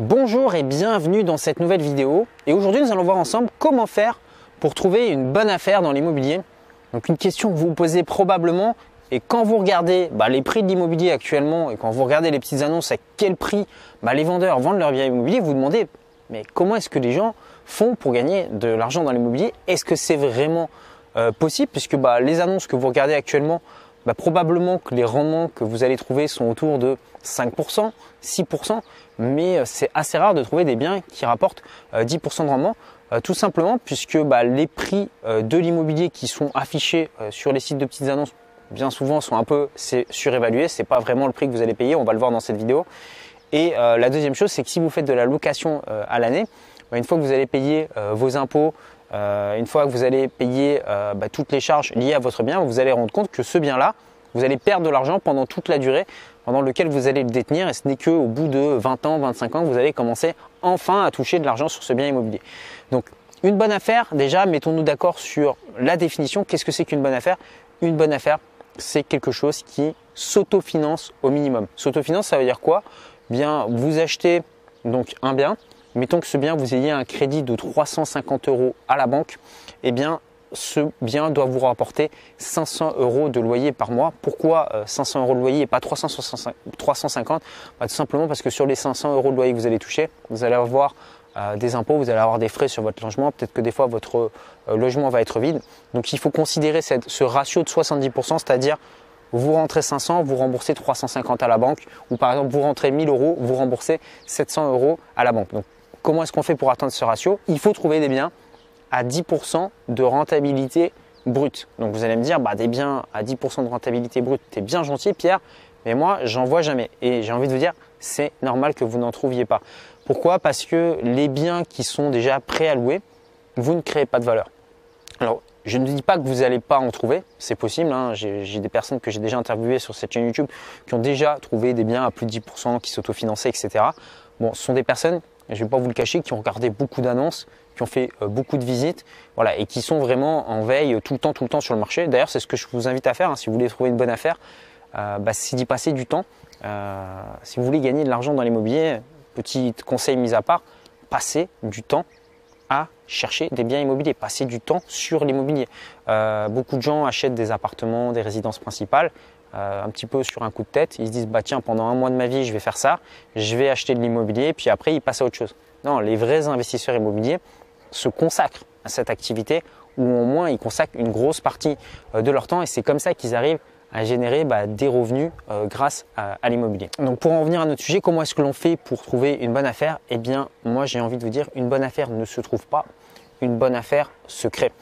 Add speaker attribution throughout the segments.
Speaker 1: Bonjour et bienvenue dans cette nouvelle vidéo. Et aujourd'hui, nous allons voir ensemble comment faire pour trouver une bonne affaire dans l'immobilier. Donc une question que vous vous posez probablement et quand vous regardez bah, les prix de l'immobilier actuellement et quand vous regardez les petites annonces à quel prix bah, les vendeurs vendent leur bien immobilier, vous vous demandez mais comment est-ce que les gens font pour gagner de l'argent dans l'immobilier? Est-ce que c'est vraiment euh, possible? Puisque bah, les annonces que vous regardez actuellement probablement que les rendements que vous allez trouver sont autour de 5%, 6%, mais euh, c'est assez rare de trouver des biens qui rapportent 10% euh, de rendement, euh, tout simplement puisque bah, les prix de l'immobilier qui sont affichés sur les sites de petites annonces bien souvent sont un peu surévalués, c'est pas vraiment le prix que vous allez payer, on va le voir dans cette vidéo. Et la deuxième chose, c'est que si vous faites de la location à l'année, bah, une fois que vous allez payer vos impôts, une fois que vous allez payer bah, toutes les charges liées à votre bien, vous allez rendre compte que ce bien-là, vous allez perdre de l'argent pendant toute la durée pendant lequel vous allez le détenir et ce n'est qu'au bout de 20 ans, 25 ans que vous allez commencer enfin à toucher de l'argent sur ce bien immobilier. Donc une bonne affaire, déjà mettons-nous d'accord sur la définition. Qu'est-ce que c'est qu'une bonne affaire? Une bonne affaire, c'est quelque chose qui s'autofinance au minimum. S'autofinance, ça veut dire quoi? Bien, vous achetez donc un bien, mettons que ce bien, vous ayez un crédit de 350 euros à la banque, eh bien, ce bien doit vous rapporter 500 euros de loyer par mois. Pourquoi 500 euh, euros de loyer et pas 350 bah, Tout simplement parce que sur les 500 euros de loyer que vous allez toucher, vous allez avoir euh, des impôts, vous allez avoir des frais sur votre logement, peut-être que des fois votre euh, logement va être vide. Donc il faut considérer ce ratio de 70%, c'est-à-dire vous rentrez 500, vous remboursez 350 à la banque, ou par exemple vous rentrez 1000 euros, vous remboursez 700 euros à la banque. Donc Comment est-ce qu'on fait pour atteindre ce ratio? Il faut trouver des biens à 10% de rentabilité brute. Donc vous allez me dire, bah, des biens à 10% de rentabilité brute, t'es bien gentil Pierre, mais moi j'en vois jamais. Et j'ai envie de vous dire, c'est normal que vous n'en trouviez pas. Pourquoi? Parce que les biens qui sont déjà louer, vous ne créez pas de valeur. Alors, je ne dis pas que vous n'allez pas en trouver, c'est possible. Hein. J'ai des personnes que j'ai déjà interviewées sur cette chaîne YouTube qui ont déjà trouvé des biens à plus de 10%, qui s'autofinançaient, etc. Bon, ce sont des personnes je ne vais pas vous le cacher, qui ont regardé beaucoup d'annonces, qui ont fait euh, beaucoup de visites, voilà, et qui sont vraiment en veille tout le temps, tout le temps sur le marché. D'ailleurs, c'est ce que je vous invite à faire hein, si vous voulez trouver une bonne affaire, euh, bah, c'est d'y passer du temps. Euh, si vous voulez gagner de l'argent dans l'immobilier, petit conseil mis à part, passez du temps à chercher des biens immobiliers, passez du temps sur l'immobilier. beaucoup de gens achètent des appartements, des résidences principales, euh, un petit peu sur un coup de tête. Ils se disent bah tiens pendant un mois de ma vie je vais faire ça, je vais acheter de l'immobilier, puis après ils passent à autre chose. Non, les vrais investisseurs immobiliers se consacrent à cette activité ou au moins ils consacrent une grosse partie euh, de leur temps et c'est comme ça qu'ils arrivent à générer bah, des revenus euh, grâce à, l'immobilier. Donc pour en venir à notre sujet, comment est-ce que l'on fait pour trouver une bonne affaire? Eh bien moi j'ai envie de vous dire, une bonne affaire ne se trouve pas, une bonne affaire se crée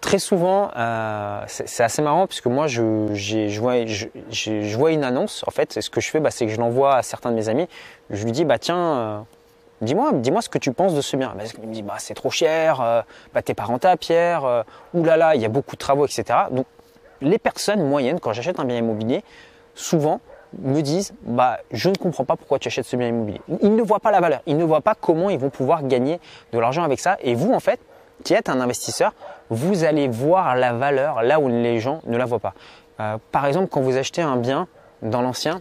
Speaker 1: très souvent, euh, c'est assez marrant puisque moi, je, vois, une annonce. En fait, ce que je fais, bah, c'est que je l'envoie à certains de mes amis. Je lui dis, bah tiens, dis-moi, dis-moi ce que tu penses de ce bien. Parce qu'il me dit, bah c'est trop cher, euh, bah t'es pas rentable, Pierre. Euh, oulala, il y a beaucoup de travaux, etc. Donc, les personnes moyennes, quand j'achète un bien immobilier, souvent me disent, bah je ne comprends pas pourquoi tu achètes ce bien immobilier. Ils ne voient pas la valeur, ils ne voient pas comment ils vont pouvoir gagner de l'argent avec ça. Et vous, en fait, qui êtes un investisseur, vous allez voir la valeur là où les gens ne la voient pas. Euh, par exemple, quand vous achetez un bien dans l'ancien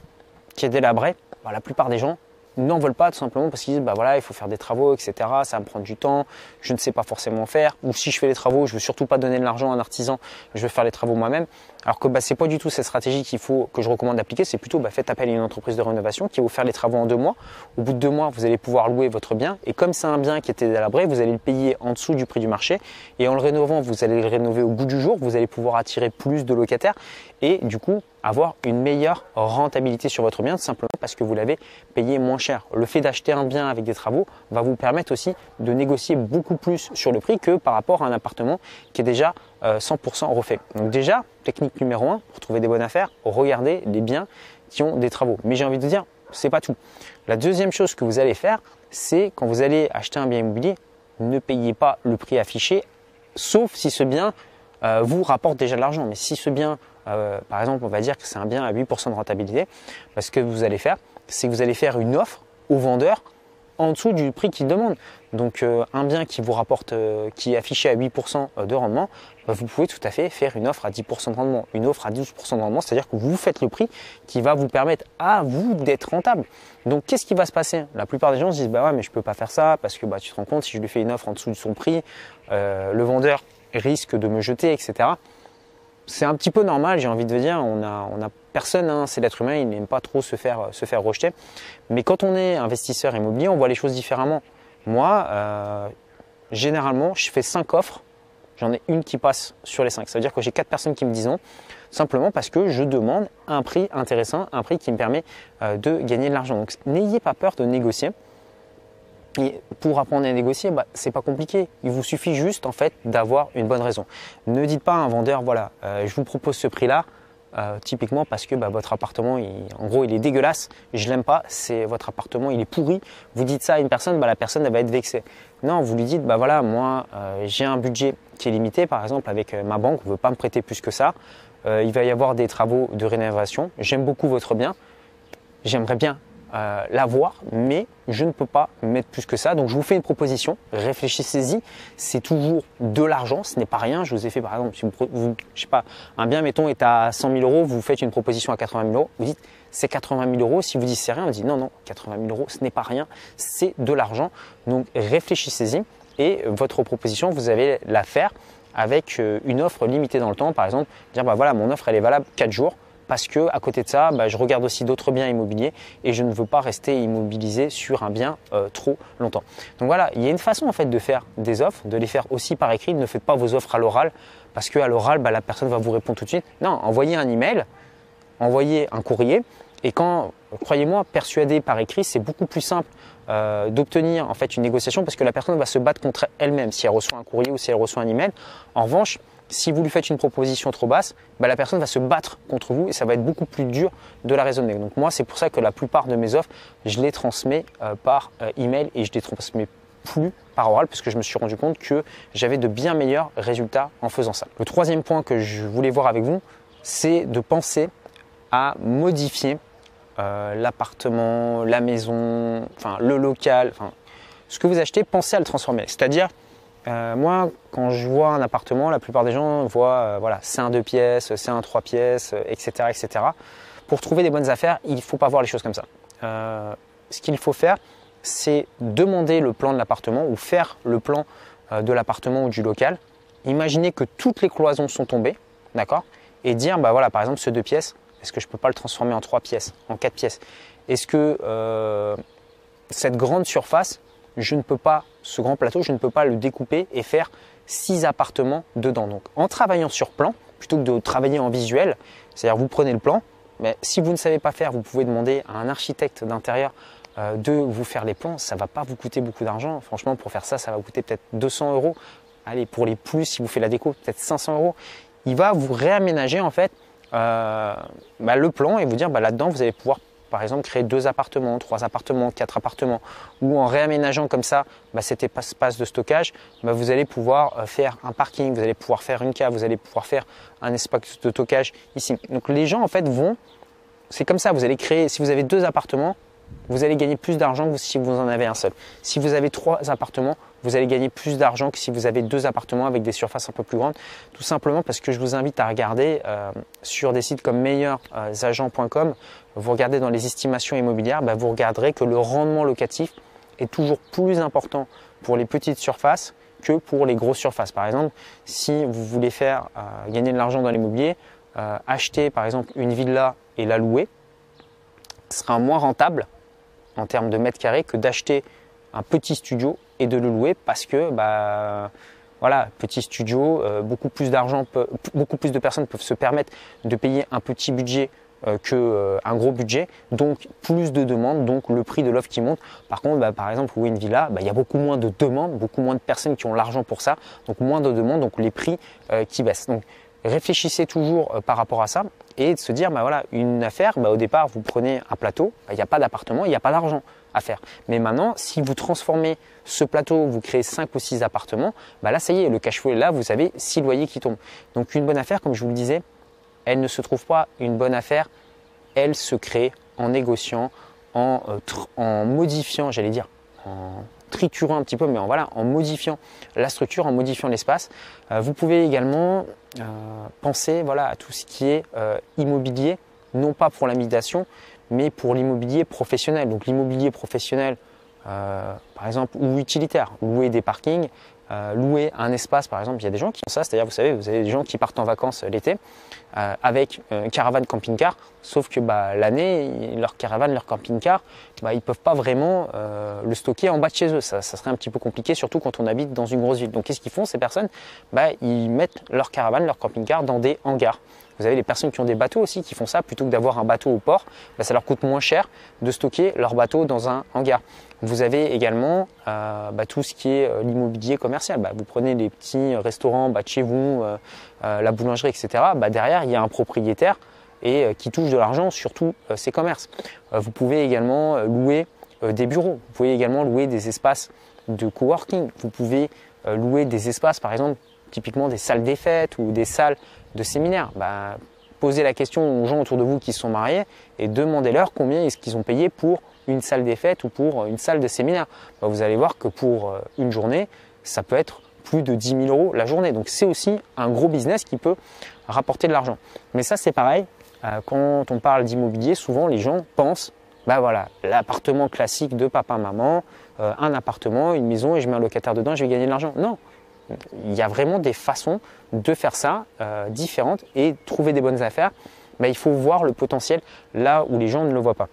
Speaker 1: qui est délabré, la plupart des gens n'en veulent pas tout simplement parce qu'ils disent bah voilà il faut faire des travaux etc ça va me prendre du temps je ne sais pas forcément faire ou si je fais les travaux je veux surtout pas donner de l'argent à un artisan je veux faire les travaux moi-même alors que bah, c'est pas du tout cette stratégie qu'il faut que je recommande d'appliquer. C'est plutôt bah, faites appel à une entreprise de rénovation qui va vous faire les travaux en deux mois. Au bout de deux mois vous allez pouvoir louer votre bien. Et comme c'est un bien qui était délabré vous allez le payer en dessous du prix du marché. Et en le rénovant vous allez le rénover au bout du jour. Vous allez pouvoir attirer plus de locataires et du coup avoir une meilleure rentabilité sur votre bien, simplement parce que vous l'avez payé moins cher. Le fait d'acheter un bien avec des travaux va vous permettre aussi de négocier beaucoup plus sur le prix que par rapport à un appartement qui est déjà 100% euh, refait. Donc déjà, technique numéro 1, pour trouver des bonnes affaires, regardez les biens qui ont des travaux. Mais j'ai envie de vous dire, c'est pas tout. La deuxième chose que vous allez faire, c'est quand vous allez acheter un bien immobilier, ne payez pas le prix affiché, sauf si ce bien euh, vous rapporte déjà de l'argent. Mais si ce bien euh, par exemple, on va dire que c'est un bien à 8% de rentabilité. ce que vous allez faire, c'est que vous allez faire une offre au vendeur en dessous du prix qu'il demande. Donc euh, un bien qui vous rapporte, euh, qui est affiché à 8% de rendement, bah, vous pouvez tout à fait faire une offre à 10% de rendement, une offre à 12% de rendement, c'est-à-dire que vous faites le prix qui va vous permettre à vous d'être rentable. Donc qu'est-ce qui va se passer? La plupart des gens se disent bah ouais mais je peux pas faire ça parce que bah, tu te rends compte si je lui fais une offre en dessous de son prix, le vendeur risque de me jeter, etc c'est un petit peu normal, j'ai envie de dire. On a, on a personne, hein, c'est l'être humain, il n'aime pas trop se faire, se faire rejeter. Mais quand on est investisseur immobilier, on voit les choses différemment. Moi, euh, généralement, je fais 5 offres, j'en ai une qui passe sur les 5. Ça veut dire que j'ai 4 personnes qui me disent non, simplement parce que je demande un prix intéressant, un prix qui me permet euh, de gagner de l'argent. Donc n'ayez pas peur de négocier. Et pour apprendre à négocier, bah, c'est pas compliqué. Il vous suffit juste en fait d'avoir une bonne raison. Ne dites pas à un vendeur, voilà, euh, je vous propose ce prix-là, euh, typiquement parce que bah, votre appartement, en gros, il est dégueulasse, je l'aime pas, c'est votre appartement, il est pourri. Vous dites ça à une personne, bah, la personne va être vexée. Non, vous lui dites, voilà, moi euh, j'ai un budget qui est limité, par exemple avec ma banque, on ne veut pas me prêter plus que ça. il va y avoir des travaux de rénovation. J'aime beaucoup votre bien. J'aimerais bien euh, l'avoir, mais je ne peux pas mettre plus que ça. Donc je vous fais une proposition, réfléchissez-y. C'est toujours de l'argent, ce n'est pas rien. Je vous ai fait par exemple, si vous, je sais pas, un bien mettons est à 100 000 euros, vous faites une proposition à 80 000 euros, vous dites c'est 80 000 euros. Si vous dites c'est rien, on dit non non, 80 000 euros, ce n'est pas rien, c'est de l'argent. Donc réfléchissez-y et votre proposition, vous allez la faire avec euh, une offre limitée dans le temps. Par exemple, dire bah voilà, mon offre elle est valable 4 jours parce que à côté de ça, bah, je regarde aussi d'autres biens immobiliers et je ne veux pas rester immobilisé sur un bien euh, trop longtemps. Donc voilà, il y a une façon en fait de faire des offres, de les faire aussi par écrit. Ne faites pas vos offres à l'oral parce qu'à l'oral, bah, la personne va vous répondre tout de suite. Non, envoyez un email, envoyez un courrier et quand, croyez-moi, persuadé par écrit, c'est beaucoup plus simple euh, d'obtenir en fait une négociation parce que la personne va se battre contre elle-même si elle reçoit un courrier ou si elle reçoit un email. En revanche, si vous lui faites une proposition trop basse, bah, la personne va se battre contre vous et ça va être beaucoup plus dur de la raisonner. Donc moi, c'est pour ça que la plupart de mes offres, je les transmets euh, par euh, email et je les transmets plus par oral parce que je me suis rendu compte que j'avais de bien meilleurs résultats en faisant ça. Le troisième point que je voulais voir avec vous, c'est de penser à modifier euh, l'appartement, la maison, enfin le local, enfin ce que vous achetez, pensez à le transformer. C'est-à-dire euh, moi, quand je vois un appartement, la plupart des gens voient, euh, voilà, c'est un deux pièces, c'est un trois pièces, etc., euh, etc. Pour trouver des bonnes affaires, il ne faut pas voir les choses comme ça. ce qu'il faut faire, c'est demander le plan de l'appartement ou faire le plan de l'appartement ou du local. Imaginez que toutes les cloisons sont tombées, d'accord? Et dire, bah voilà, par exemple, ce deux pièces, est-ce que je ne peux pas le transformer en trois pièces, en quatre pièces? Est-ce que cette grande surface, je ne peux pas, ce grand plateau, je ne peux pas le découper et faire six appartements dedans. Donc en travaillant sur plan, plutôt que de travailler en visuel, c'est-à-dire vous prenez le plan, mais si vous ne savez pas faire, vous pouvez demander à un architecte d'intérieur euh, de vous faire les plans. Ça ne va pas vous coûter beaucoup d'argent. Franchement, pour faire ça, ça va coûter peut-être 200 euros. Allez, pour les plus, si vous faites la déco, peut-être 500 euros. Il va vous réaménager en fait euh, bah, le plan et vous dire bah, là-dedans, vous allez pouvoir par exemple créer deux appartements, trois appartements, quatre appartements, ou en réaménageant comme ça bah, cet espace de stockage, bah, vous allez pouvoir euh, faire un parking, vous allez pouvoir faire une cave, vous allez pouvoir faire un espace de stockage ici. Donc les gens en fait vont, c'est comme ça, vous allez créer, si vous avez deux appartements, vous allez gagner plus d'argent que si vous en avez un seul. Si vous avez trois appartements, vous allez gagner plus d'argent que si vous avez deux appartements avec des surfaces un peu plus grandes. Tout simplement parce que je vous invite à regarder euh, sur des sites comme meilleursagents.com, vous regardez dans les estimations immobilières, bah, vous regarderez que le rendement locatif est toujours plus important pour les petites surfaces que pour les grosses surfaces. Par exemple, si vous voulez faire euh, gagner de l'argent dans l'immobilier, euh, acheter par exemple une villa et la louer, sera moins rentable en termes de mètres carrés que d'acheter un petit studio et de le louer parce que bah voilà, petit studio, euh, beaucoup plus d'argent, beaucoup plus de personnes peuvent se permettre de payer un petit budget euh, qu'un euh, gros budget, donc plus de demandes, donc le prix de l'offre qui monte. Par contre, bah, par exemple, louer une villa, bah, il y a beaucoup moins de demandes, beaucoup moins de personnes qui ont l'argent pour ça, donc moins de demandes, donc les prix qui baissent. Donc réfléchissez toujours par rapport à ça et de se dire, bah voilà, une affaire, bah, au départ, vous prenez un plateau, bah, il n'y a pas d'appartement, il n'y a pas d'argent Mais maintenant, si vous transformez ce plateau, vous créez 5 ou 6 appartements, bah là, ça y est, le cash flow est là, vous avez 6 loyers qui tombent. Donc une bonne affaire, comme je vous le disais, elle ne se trouve pas une bonne affaire, elle se crée en négociant, en, euh, modifiant, j'allais dire, en triturant un petit peu, mais en, voilà, en modifiant la structure, en modifiant l'espace. Euh, vous pouvez également euh, penser voilà, à tout ce qui est immobilier, non pas pour l'habitation, mais pour l'immobilier professionnel. Donc l'immobilier professionnel, par exemple, ou utilitaire, louer des parkings, euh, louer un espace, par exemple, il y a des gens qui font ça, c'est-à-dire, vous savez, vous avez des gens qui partent en vacances l'été euh, avec une caravane camping-car, sauf que bah, l'année, leur caravane, leur camping-car, bah, ils ne peuvent pas vraiment euh, le stocker en bas de chez eux. Ça, ça, serait un petit peu compliqué, surtout quand on habite dans une grosse ville. Donc, qu'est-ce qu'ils font, ces personnes? Bah, Ils mettent leur caravane, leur camping-car dans des hangars. Vous avez les personnes qui ont des bateaux aussi qui font ça plutôt que d'avoir un bateau au port, bah, ça leur coûte moins cher de stocker leur bateau dans un hangar. Vous avez également euh, bah, tout ce qui est euh, l'immobilier commercial. Bah, vous prenez les petits restaurants de chez vous, euh, la boulangerie, etc. derrière, il y a un propriétaire et qui touche de l'argent sur tous ces commerces. vous pouvez également louer des bureaux. Vous pouvez également louer des espaces de coworking. Vous pouvez louer des espaces, par exemple, typiquement des salles des fêtes ou des salles de séminaire. Bah, posez la question aux gens autour de vous qui sont mariés et demandez-leur combien est-ce qu'ils ont payé pour une salle des fêtes ou pour une salle de séminaire. Bah, vous allez voir que pour euh, une journée, ça peut être plus de 10 000 euros la journée. Donc c'est aussi un gros business qui peut rapporter de l'argent. Mais ça c'est pareil, euh, quand on parle d'immobilier, souvent les gens pensent, bah voilà, l'appartement classique de papa-maman, euh, un appartement, une maison et je mets un locataire dedans, je vais gagner de l'argent. Non, il y a vraiment des façons de faire ça euh, différentes et trouver des bonnes affaires. Mais il faut voir le potentiel là où les gens ne le voient pas.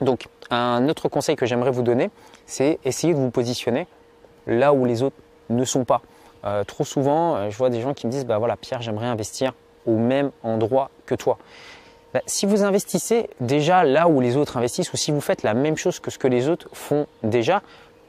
Speaker 1: Donc, un autre conseil que j'aimerais vous donner, c'est essayer de vous positionner là où les autres ne sont pas. Euh, trop souvent, euh, je vois des gens qui me disent, bah voilà, Pierre, j'aimerais investir au même endroit que toi. Bah, si vous investissez déjà là où les autres investissent, ou si vous faites la même chose que ce que les autres font déjà,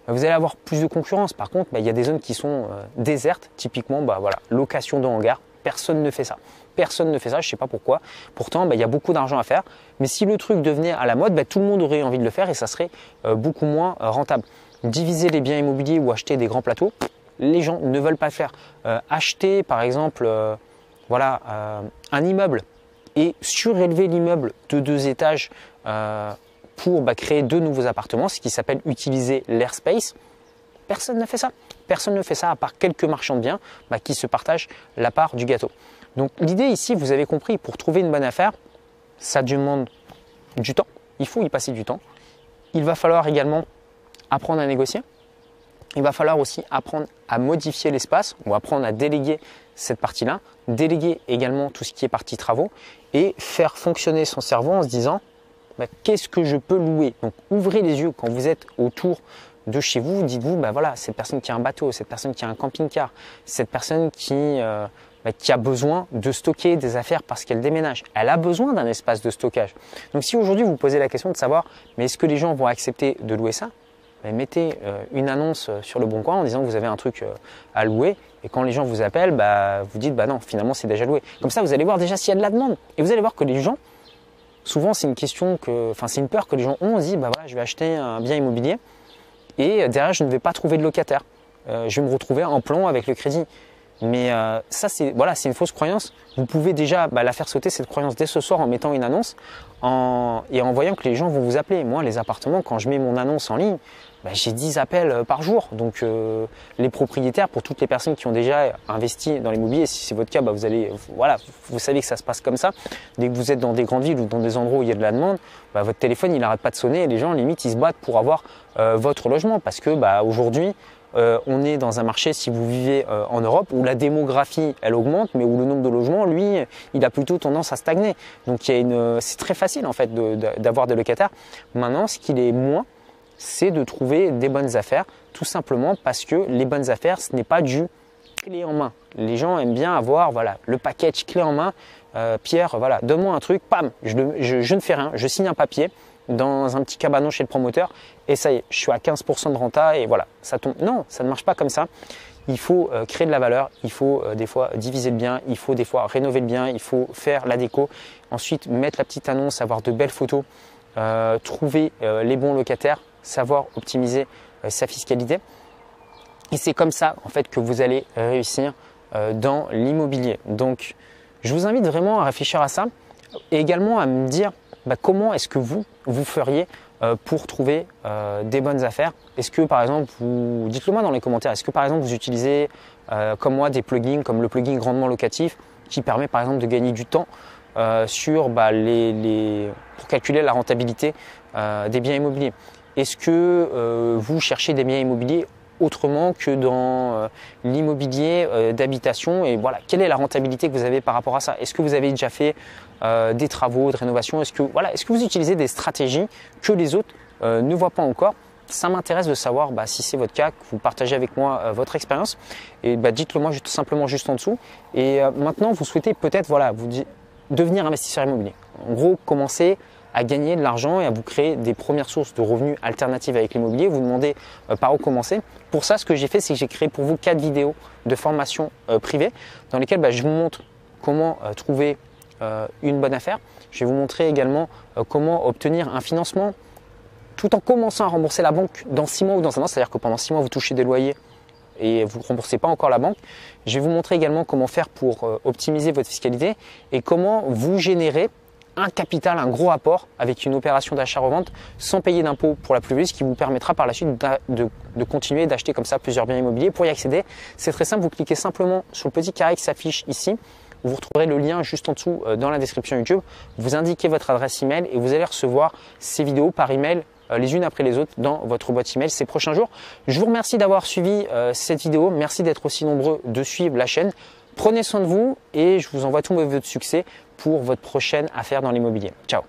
Speaker 1: vous allez avoir plus de concurrence. Par contre, bah, il y a des zones qui sont euh, désertes, typiquement bah, voilà, location de hangar. Personne ne fait ça. Personne ne fait ça, je ne sais pas pourquoi. Pourtant, bah, il y a beaucoup d'argent à faire. Mais si le truc devenait à la mode, tout le monde aurait envie de le faire et ça serait euh, beaucoup moins euh, rentable. Diviser les biens immobiliers ou acheter des grands plateaux, les gens ne veulent pas le faire. acheter, par exemple, voilà, un immeuble et surélever l'immeuble de deux étages pour bah, créer deux nouveaux appartements, ce qui s'appelle utiliser l'airspace. Personne ne fait ça. Personne ne fait ça à part quelques marchands de biens bah, qui se partagent la part du gâteau. Donc l'idée ici, vous avez compris, pour trouver une bonne affaire, ça demande du temps. Il faut y passer du temps. Il va falloir également apprendre à négocier. Il va falloir aussi apprendre à modifier l'espace ou apprendre à déléguer cette partie-là, déléguer également tout ce qui est partie travaux et faire fonctionner son cerveau en se disant bah, qu'est-ce que je peux louer? Donc ouvrez les yeux quand vous êtes autour de chez vous, dites-vous, bah voilà, cette personne qui a un bateau, cette personne qui a un camping-car, cette personne qui, euh, bah, qui a besoin de stocker des affaires parce qu'elle déménage, elle a besoin d'un espace de stockage. Donc si aujourd'hui vous posez la question de savoir, mais est-ce que les gens vont accepter de louer ça? Bah, Mettez euh, une annonce sur le bon coin en disant que vous avez un truc euh, à louer. Et quand les gens vous appellent, vous dites bah non, finalement c'est déjà loué. Comme ça, vous allez voir déjà s'il y a de la demande. Et vous allez voir que les gens souvent c'est une question que, enfin c'est une peur que les gens ont. On se dit, bah voilà, je vais acheter un bien immobilier et derrière je ne vais pas trouver de locataire. Euh, je vais me retrouver en plan avec le crédit. Mais euh, ça, c'est voilà, c'est une fausse croyance. Vous pouvez déjà bah, la faire sauter cette croyance dès ce soir en mettant une annonce en, et en voyant que les gens vont vous appeler. Moi, les appartements, quand je mets mon annonce en ligne, bah, j'ai 10 appels euh, par jour. Donc euh, les propriétaires, pour toutes les personnes qui ont déjà investi dans l'immobilier, si c'est votre cas, bah, vous allez, voilà, vous savez que ça se passe comme ça. Dès que vous êtes dans des grandes villes ou dans des endroits où il y a de la demande, votre téléphone il n'arrête pas de sonner et les gens limite ils se battent pour avoir votre logement parce que aujourd'hui euh, on est dans un marché, si vous vivez euh, en Europe, où la démographie, elle augmente, mais où le nombre de logements, lui, il a plutôt tendance à stagner. Donc une, c'est très facile en fait d'avoir des locataires. Maintenant, ce qu'il est moins, c'est de trouver des bonnes affaires, tout simplement parce que les bonnes affaires, ce n'est pas du clé en main. Les gens aiment bien avoir voilà le package clé en main. Euh, Pierre, voilà, donne-moi un truc, pam, je ne fais rien, je signe un papier dans un petit cabanon chez le promoteur et ça y est, je suis à 15% de renta et voilà, ça tombe. Non, ça ne marche pas comme ça. Il faut euh, créer de la valeur, il faut euh, des fois diviser le bien, il faut des fois rénover le bien, il faut faire la déco, ensuite mettre la petite annonce, avoir de belles photos, euh, trouver les bons locataires, savoir optimiser sa fiscalité. Et c'est comme ça en fait que vous allez réussir dans l'immobilier. Donc je vous invite vraiment à réfléchir à ça et également à me dire bah, comment est-ce que vous, vous feriez pour trouver des bonnes affaires? Est-ce que par exemple, vous dites-le moi dans les commentaires, est-ce que par exemple vous utilisez comme moi des plugins comme le plugin grandement locatif qui permet par exemple de gagner du temps sur bah, pour calculer la rentabilité des biens immobiliers? Est-ce que vous cherchez des biens immobiliers autrement que dans euh, l'immobilier euh, d'habitation? Et voilà, quelle est la rentabilité que vous avez par rapport à ça? Est-ce que vous avez déjà fait euh, des travaux de rénovation Est-ce que, voilà, est-ce que vous utilisez des stratégies que les autres ne voient pas encore? Ça m'intéresse de savoir bah, si c'est votre cas, que vous partagez avec moi votre expérience. Et bah, dites-le moi juste, simplement juste en dessous. Et maintenant, vous souhaitez peut-être voilà, devenir investisseur immobilier. En gros, commencer à gagner de l'argent et à vous créer des premières sources de revenus alternatives avec l'immobilier. Vous demandez euh, par où commencer. Pour ça, ce que j'ai fait, c'est que j'ai créé pour vous quatre vidéos de formation euh, privée dans lesquelles bah, je vous montre comment euh, trouver une bonne affaire. Je vais vous montrer également comment obtenir un financement tout en commençant à rembourser la banque dans six mois ou dans un an. C'est-à-dire que pendant six mois, vous touchez des loyers et vous ne remboursez pas encore la banque. Je vais vous montrer également comment faire pour optimiser votre fiscalité et comment vous générer un capital, un gros apport avec une opération d'achat-revente sans payer d'impôt pour la plus-value, ce qui vous permettra par la suite de, continuer d'acheter comme ça plusieurs biens immobiliers. Pour y accéder, c'est très simple, vous cliquez simplement sur le petit carré qui s'affiche ici. Vous retrouverez le lien juste en dessous euh, dans la description YouTube. Vous indiquez votre adresse email et vous allez recevoir ces vidéos par email euh, les unes après les autres dans votre boîte email ces prochains jours. Je vous remercie d'avoir suivi euh, cette vidéo. Merci d'être aussi nombreux de suivre la chaîne. Prenez soin de vous et je vous envoie tous mes vœux de succès pour votre prochaine affaire dans l'immobilier. Ciao